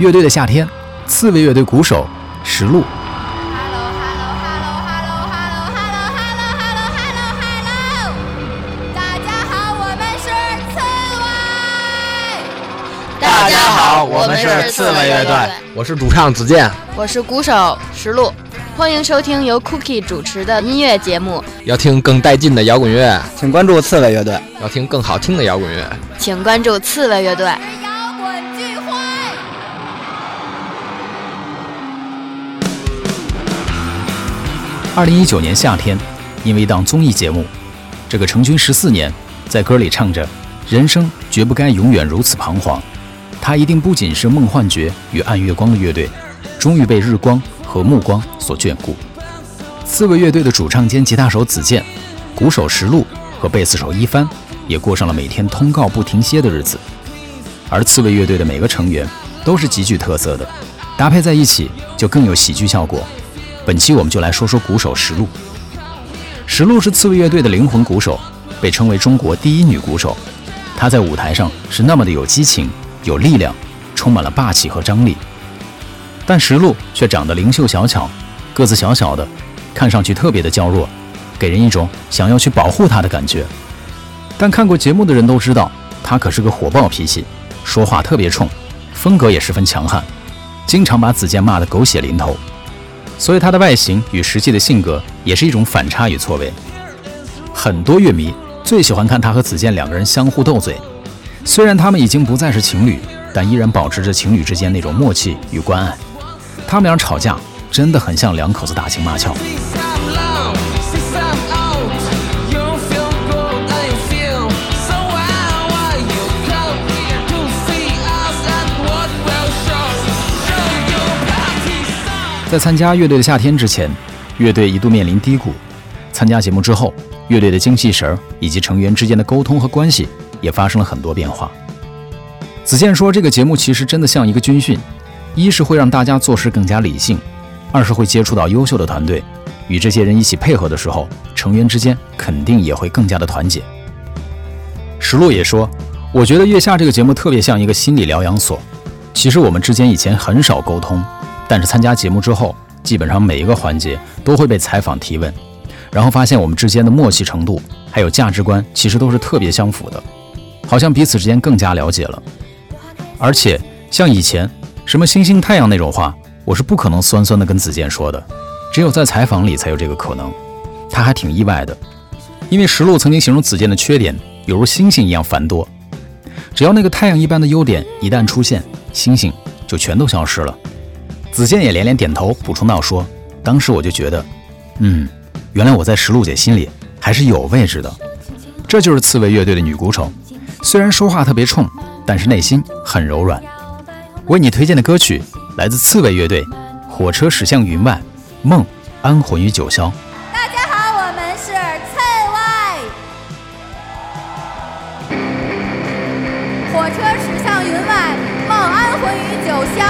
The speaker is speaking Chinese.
乐队的夏天，刺猬乐队鼓手石路。大家好，我们是刺猬乐队，我是主唱子健，我是鼓手石路。欢迎收听由 cookie 主持的音乐节目。要听更带劲的摇滚乐，请关注刺猬乐队；要听更好听的摇滚乐，请关注刺猬乐队。二零一九年夏天，因为一档综艺节目，这个成军十四年，在歌里唱着“人生绝不该永远如此彷徨”，他一定不仅是梦幻觉与暗月光的乐队，终于被日光和暮光所眷顾。刺猬乐队的主唱兼吉他手子健，鼓手石路和贝斯手一帆，也过上了每天通告不停歇的日子。而刺猬乐队的每个成员都是极具特色的，搭配在一起就更有喜剧效果。本期我们就来说说鼓手石路。石路是刺猬乐队的灵魂鼓手，被称为中国第一女鼓手。她在舞台上是那么的有激情、有力量，充满了霸气和张力。但石路却长得灵秀小巧，个子小小的，看上去特别的娇弱，给人一种想要去保护她的感觉。但看过节目的人都知道，她可是个火爆脾气，说话特别冲，风格也十分强悍，经常把子健骂得狗血淋头。所以他的外形与实际的性格也是一种反差与错位。很多乐迷最喜欢看他和子健两个人相互斗嘴，虽然他们已经不再是情侣，但依然保持着情侣之间那种默契与关爱。他们俩吵架真的很像两口子打情骂俏。在参加乐队的夏天之前，乐队一度面临低谷。参加节目之后，乐队的精气神儿以及成员之间的沟通和关系也发生了很多变化。子健说，这个节目其实真的像一个军训，一是会让大家做事更加理性，二是会接触到优秀的团队，与这些人一起配合的时候，成员之间肯定也会更加的团结。石璐也说，我觉得月下这个节目特别像一个心理疗养所。其实我们之间以前很少沟通。但是参加节目之后，基本上每一个环节都会被采访提问，然后发现我们之间的默契程度还有价值观其实都是特别相符的，好像彼此之间更加了解了。而且像以前什么星星太阳那种话，我是不可能酸酸的跟子健说的，只有在采访里才有这个可能。他还挺意外的，因为石路曾经形容子健的缺点犹如星星一样繁多，只要那个太阳一般的优点一旦出现，星星就全都消失了。子健也连连点头，补充道：“说，当时我就觉得，嗯，原来我在石璐姐心里还是有位置的。这就是刺猬乐队的女鼓手，虽然说话特别冲，但是内心很柔软。为你推荐的歌曲来自刺猬乐队，《火车驶向云外》，梦安魂于九霄。大家好，我们是刺猬。火车驶向云外，梦安魂于九霄。